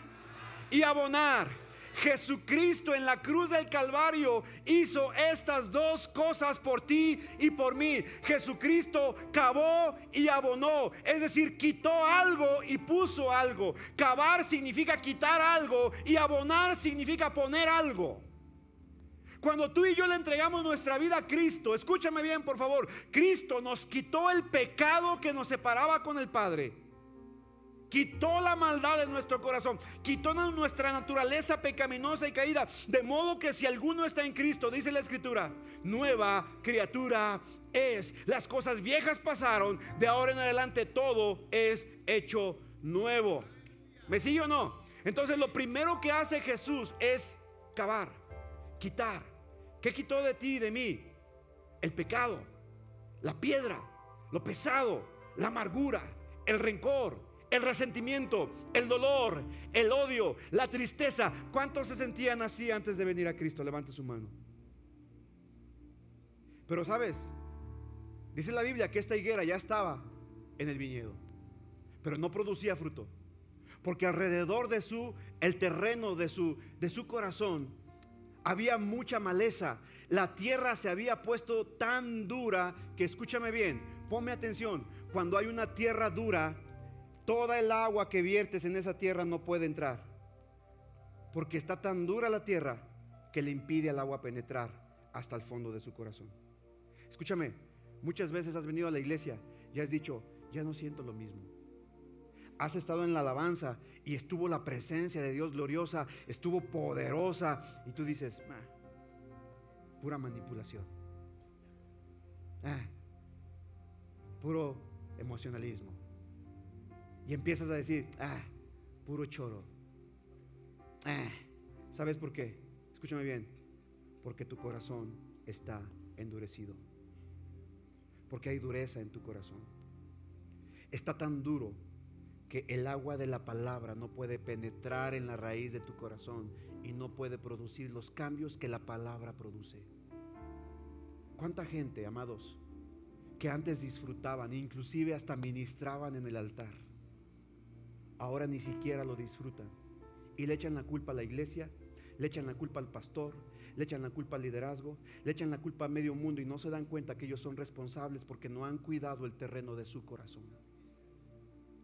y abonar. Jesucristo en la cruz del Calvario hizo estas dos cosas por ti y por mí. Jesucristo cavó y abonó, es decir, quitó algo y puso algo. Cavar significa quitar algo y abonar significa poner algo. Cuando tú y yo le entregamos nuestra vida a Cristo, escúchame bien por favor, Cristo nos quitó el pecado que nos separaba con el Padre. Quitó la maldad de nuestro corazón. Quitó nuestra naturaleza pecaminosa y caída. De modo que si alguno está en Cristo, dice la escritura, nueva criatura es. Las cosas viejas pasaron. De ahora en adelante todo es hecho nuevo. ¿Me sigue o no? Entonces lo primero que hace Jesús es cavar, quitar. ¿Qué quitó de ti y de mí? El pecado, la piedra, lo pesado, la amargura, el rencor, el resentimiento, el dolor, el odio, la tristeza. ¿Cuántos se sentían así antes de venir a Cristo? Levante su mano. Pero sabes, dice la Biblia que esta higuera ya estaba en el viñedo, pero no producía fruto. Porque alrededor de su, el terreno de su, de su corazón, había mucha maleza. La tierra se había puesto tan dura que, escúchame bien, ponme atención, cuando hay una tierra dura, Toda el agua que viertes en esa tierra no puede entrar. Porque está tan dura la tierra que le impide al agua penetrar hasta el fondo de su corazón. Escúchame, muchas veces has venido a la iglesia y has dicho, ya no siento lo mismo. Has estado en la alabanza y estuvo la presencia de Dios gloriosa, estuvo poderosa y tú dices, pura manipulación. Ah, puro emocionalismo. Y empiezas a decir, ah, puro choro. Ah, ¿sabes por qué? Escúchame bien. Porque tu corazón está endurecido. Porque hay dureza en tu corazón. Está tan duro que el agua de la palabra no puede penetrar en la raíz de tu corazón y no puede producir los cambios que la palabra produce. ¿Cuánta gente, amados, que antes disfrutaban, inclusive hasta ministraban en el altar? Ahora ni siquiera lo disfrutan. Y le echan la culpa a la iglesia, le echan la culpa al pastor, le echan la culpa al liderazgo, le echan la culpa a medio mundo y no se dan cuenta que ellos son responsables porque no han cuidado el terreno de su corazón.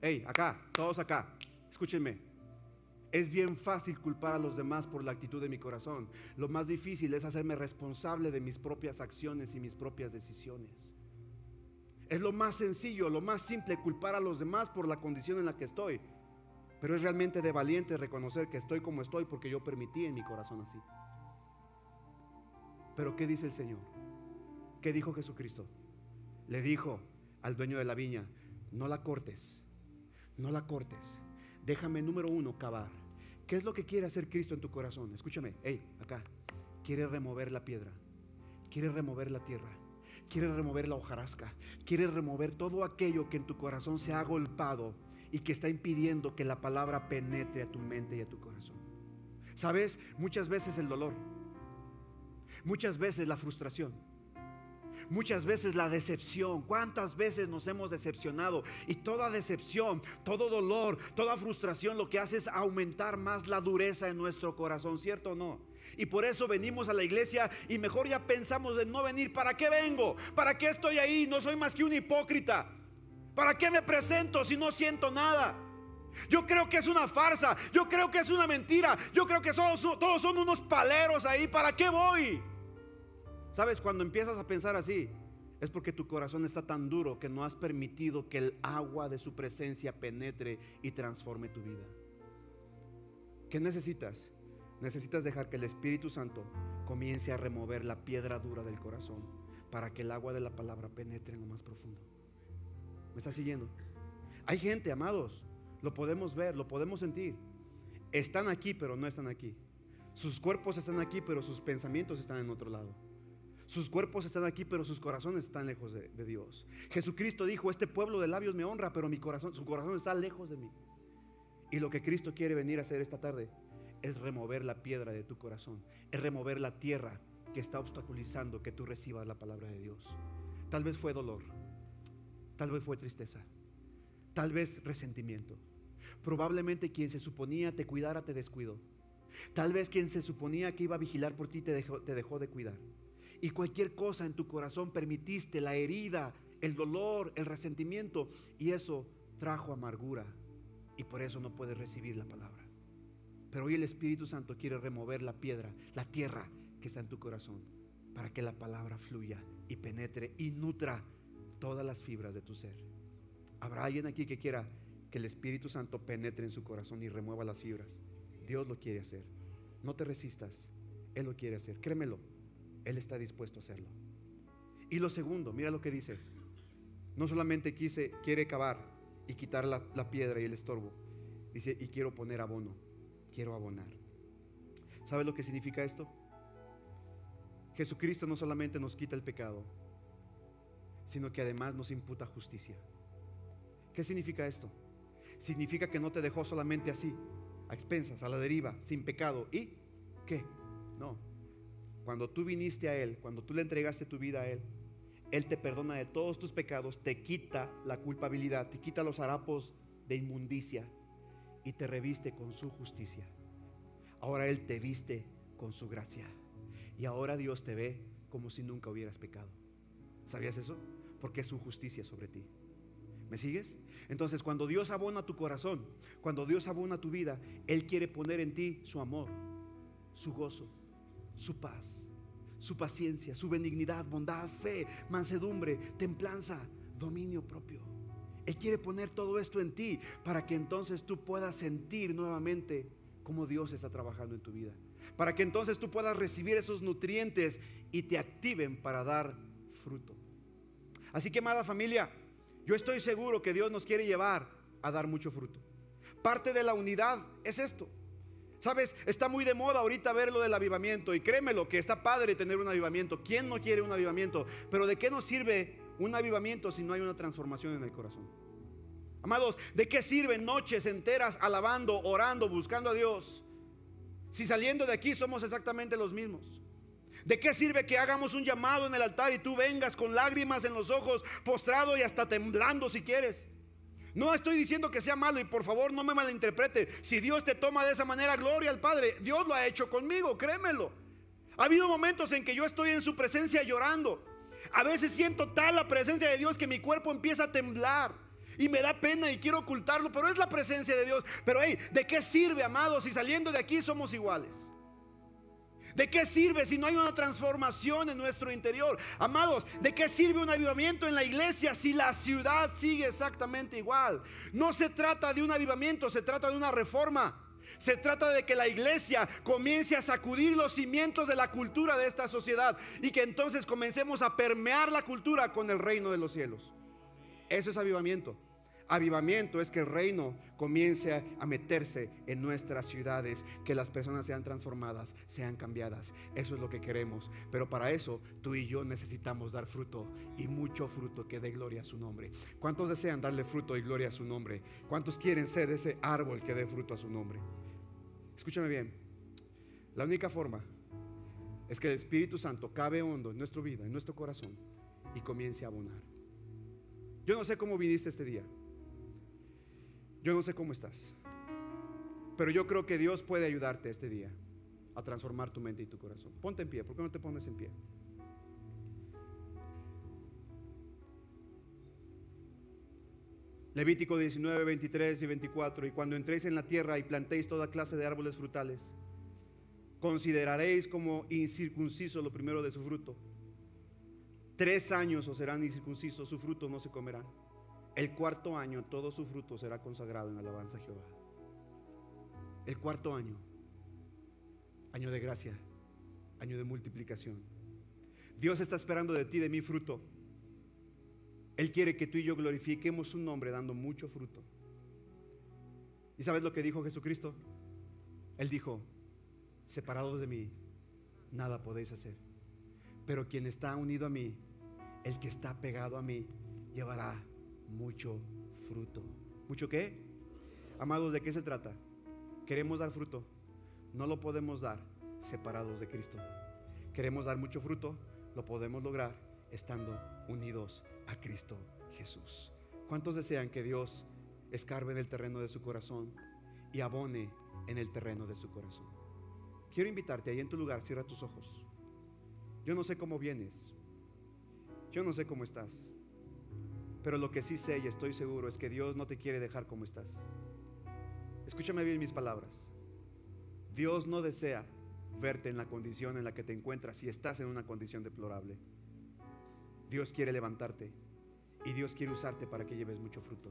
Hey, acá, todos acá, escúchenme. Es bien fácil culpar a los demás por la actitud de mi corazón. Lo más difícil es hacerme responsable de mis propias acciones y mis propias decisiones. Es lo más sencillo, lo más simple culpar a los demás por la condición en la que estoy. Pero es realmente de valiente reconocer que estoy como estoy porque yo permití en mi corazón así. Pero ¿qué dice el Señor? ¿Qué dijo Jesucristo? Le dijo al dueño de la viña, no la cortes, no la cortes. Déjame número uno cavar. ¿Qué es lo que quiere hacer Cristo en tu corazón? Escúchame, hey, acá. Quiere remover la piedra, quiere remover la tierra, quiere remover la hojarasca, quiere remover todo aquello que en tu corazón se ha golpado y que está impidiendo que la palabra penetre a tu mente y a tu corazón. ¿Sabes? Muchas veces el dolor, muchas veces la frustración, muchas veces la decepción. ¿Cuántas veces nos hemos decepcionado? Y toda decepción, todo dolor, toda frustración lo que hace es aumentar más la dureza en nuestro corazón, ¿cierto o no? Y por eso venimos a la iglesia y mejor ya pensamos en no venir. ¿Para qué vengo? ¿Para qué estoy ahí? No soy más que un hipócrita. ¿Para qué me presento si no siento nada? Yo creo que es una farsa. Yo creo que es una mentira. Yo creo que todos son unos paleros ahí. ¿Para qué voy? ¿Sabes? Cuando empiezas a pensar así, es porque tu corazón está tan duro que no has permitido que el agua de su presencia penetre y transforme tu vida. ¿Qué necesitas? Necesitas dejar que el Espíritu Santo comience a remover la piedra dura del corazón para que el agua de la palabra penetre en lo más profundo. ¿Me está siguiendo? Hay gente, amados, lo podemos ver, lo podemos sentir. Están aquí, pero no están aquí. Sus cuerpos están aquí, pero sus pensamientos están en otro lado. Sus cuerpos están aquí, pero sus corazones están lejos de, Dios. Jesucristo dijo, este pueblo de labios me honra, pero mi corazón, su corazón está lejos de mí. Y lo que Cristo quiere venir a hacer esta tarde es remover la piedra de tu corazón, es remover la tierra que está obstaculizando que tú recibas la palabra de Dios. Tal vez fue dolor, tal vez fue tristeza, tal vez resentimiento. Probablemente quien se suponía te cuidara te descuidó. Tal vez quien se suponía que iba a vigilar por ti te dejó, te dejó de cuidar y cualquier cosa en tu corazón permitiste, la herida, el dolor, el resentimiento, y eso trajo amargura y por eso no puedes recibir la palabra. Pero hoy el Espíritu Santo quiere remover la piedra, la tierra que está en tu corazón, para que la palabra fluya y penetre y nutra todas las fibras de tu ser. ¿Habrá alguien aquí que quiera que el Espíritu Santo penetre en su corazón y remueva las fibras? Dios lo quiere hacer. No te resistas. Él lo quiere hacer. Créemelo. Él está dispuesto a hacerlo. Y lo segundo, mira lo que dice. No solamente quise, quiere cavar y quitar la, la piedra y el estorbo. Dice, y quiero poner abono. Quiero abonar. ¿Sabes lo que significa esto? Jesucristo no solamente nos quita el pecado, sino que además nos imputa justicia. ¿Qué significa esto? Significa que no te dejó solamente así, a expensas, a la deriva, sin pecado. ¿Y qué? No, cuando tú viniste a Él, cuando tú le entregaste tu vida a Él, Él te perdona de todos tus pecados, te quita la culpabilidad, te quita los harapos de inmundicia y te reviste con su justicia. Ahora Él te viste con su gracia. Y ahora Dios te ve como si nunca hubieras pecado. ¿Sabías eso? Porque es su justicia sobre ti. ¿Me sigues? Entonces, cuando Dios abona tu corazón, cuando Dios abona tu vida, Él quiere poner en ti su amor, su gozo, su paz, su paciencia, su benignidad, bondad, fe, mansedumbre, templanza, dominio propio. Él quiere poner todo esto en ti para que entonces tú puedas sentir nuevamente cómo Dios está trabajando en tu vida. Para que entonces tú puedas recibir esos nutrientes y te activen para dar fruto. Así que, amada familia, yo estoy seguro que Dios nos quiere llevar a dar mucho fruto. Parte de la unidad es esto. Sabes, está muy de moda ahorita ver lo del avivamiento y créemelo que está padre tener un avivamiento. ¿Quién no quiere un avivamiento? Pero ¿de qué nos sirve un avivamiento si no hay una transformación en el corazón? Amados, ¿de qué sirven noches enteras alabando, orando, buscando a Dios? Si saliendo de aquí somos exactamente los mismos. ¿De qué sirve que hagamos un llamado en el altar y tú vengas con lágrimas en los ojos, postrado y hasta temblando si quieres? No estoy diciendo que sea malo y por favor no me malinterprete. Si Dios te toma de esa manera, gloria al Padre. Dios lo ha hecho conmigo, créemelo. Ha habido momentos en que yo estoy en su presencia llorando. A veces siento tal la presencia de Dios que mi cuerpo empieza a temblar. Y me da pena y quiero ocultarlo, pero es la presencia de Dios. Pero hey, ¿de qué sirve, amados, si saliendo de aquí somos iguales? ¿De qué sirve si no hay una transformación en nuestro interior? Amados, ¿de qué sirve un avivamiento en la iglesia si la ciudad sigue exactamente igual? No se trata de un avivamiento, se trata de una reforma. Se trata de que la iglesia comience a sacudir los cimientos de la cultura de esta sociedad y que entonces comencemos a permear la cultura con el reino de los cielos. Eso es avivamiento. Avivamiento es que el reino comience a meterse en nuestras ciudades, que las personas sean transformadas, sean cambiadas. Eso es lo que queremos. Pero para eso tú y yo necesitamos dar fruto y mucho fruto que dé gloria a su nombre. ¿Cuántos desean darle fruto y gloria a su nombre? ¿Cuántos quieren ser ese árbol que dé fruto a su nombre? Escúchame bien. La única forma es que el Espíritu Santo cabe hondo en nuestra vida, en nuestro corazón y comience a abonar. Yo no sé cómo viniste este día. Yo no sé cómo estás, pero yo creo que Dios puede ayudarte este día a transformar tu mente y tu corazón. Ponte en pie, ¿por qué no te pones en pie? Levítico 19, 23 y 24. Y cuando entréis en la tierra y plantéis toda clase de árboles frutales, consideraréis como incircunciso lo primero de su fruto. Tres años os serán incircuncisos, su fruto no se comerá. El cuarto año todo su fruto será consagrado en alabanza a Jehová. El cuarto año, año de gracia, año de multiplicación. Dios está esperando de ti, de mi fruto. Él quiere que tú y yo glorifiquemos su nombre dando mucho fruto. ¿Y sabes lo que dijo Jesucristo? Él dijo, separados de mí, nada podéis hacer. Pero quien está unido a mí, el que está pegado a mí, llevará mucho fruto. ¿Mucho qué? Amados, ¿de qué se trata? Queremos dar fruto. No lo podemos dar separados de Cristo. Queremos dar mucho fruto. Lo podemos lograr estando unidos a Cristo Jesús. ¿Cuántos desean que Dios escarbe en el terreno de su corazón y abone en el terreno de su corazón? Quiero invitarte ahí en tu lugar, cierra tus ojos. Yo no sé cómo vienes. Yo no sé cómo estás. Pero lo que sí sé y estoy seguro es que Dios no te quiere dejar como estás. Escúchame bien mis palabras. Dios no desea verte en la condición en la que te encuentras si estás en una condición deplorable. Dios quiere levantarte y Dios quiere usarte para que lleves mucho fruto.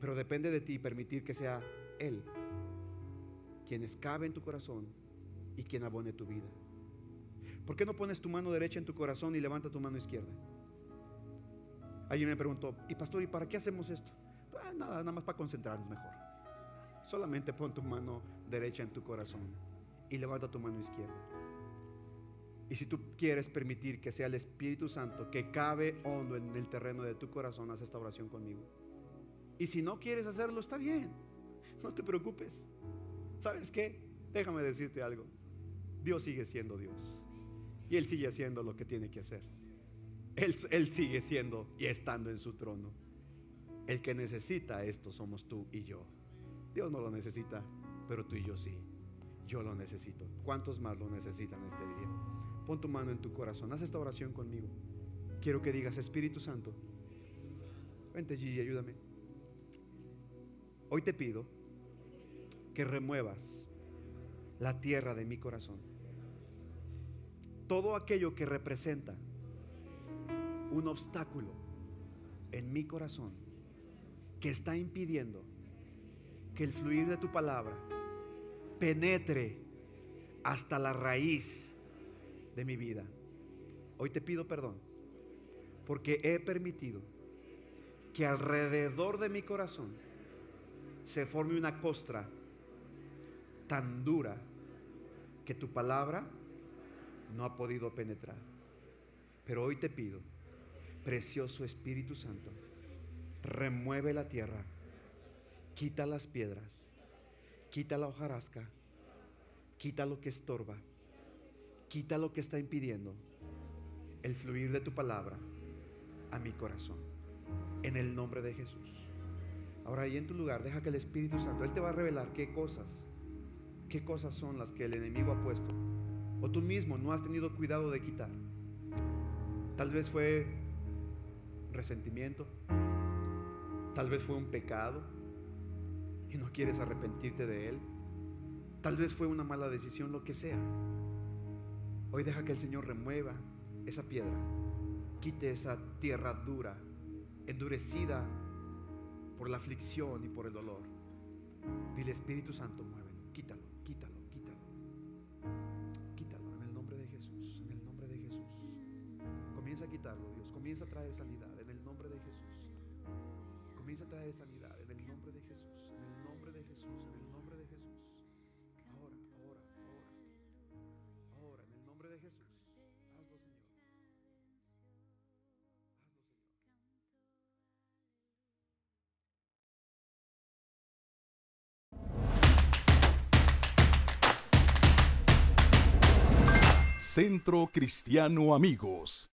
Pero depende de ti permitir que sea Él quien escabe en tu corazón y quien abone tu vida. ¿Por qué no pones tu mano derecha en tu corazón y levanta tu mano izquierda? Alguien me preguntó, y pastor, ¿y para qué hacemos esto? Ah, nada, nada más para concentrarnos mejor. Solamente pon tu mano derecha en tu corazón y levanta tu mano izquierda. Y si tú quieres permitir que sea el Espíritu Santo que cabe hondo en el terreno de tu corazón, haz esta oración conmigo. Y si no quieres hacerlo, está bien. No te preocupes. ¿Sabes qué? Déjame decirte algo. Dios sigue siendo Dios. Y Él sigue haciendo lo que tiene que hacer. Él, él, sigue siendo y estando en su trono. El que necesita esto somos tú y yo. Dios no lo necesita, pero tú y yo sí. Yo lo necesito. ¿Cuántos más lo necesitan este día? Pon tu mano en tu corazón. Haz esta oración conmigo. Quiero que digas, Espíritu Santo, vente Gigi, ayúdame. Hoy te pido que remuevas la tierra de mi corazón. Todo aquello que representa un obstáculo en mi corazón que está impidiendo que el fluir de tu palabra penetre hasta la raíz de mi vida. Hoy te pido perdón porque he permitido que alrededor de mi corazón se forme una costra tan dura que tu palabra no ha podido penetrar. Pero hoy te pido Precioso Espíritu Santo, remueve la tierra, quita las piedras, quita la hojarasca, quita lo que estorba, quita lo que está impidiendo el fluir de tu palabra a mi corazón. En el nombre de Jesús. Ahora ahí en tu lugar, deja que el Espíritu Santo, Él te va a revelar qué cosas, qué cosas son las que el enemigo ha puesto. O tú mismo no has tenido cuidado de quitar. Tal vez fue resentimiento. Tal vez fue un pecado y no quieres arrepentirte de él. Tal vez fue una mala decisión, lo que sea. Hoy deja que el Señor remueva esa piedra, quite esa tierra dura, endurecida por la aflicción y por el dolor. Dile Espíritu Santo, muévelo, quítalo. Comienza a quitarlo, Dios, comienza a traer sanidad. Comienza a traer sanidad en el nombre de Jesús, en el nombre de Jesús, en el nombre de Jesús. Ahora, ahora, ahora. Ahora, en el nombre de Jesús. Hazlo, Señor. Centro Cristiano Amigos.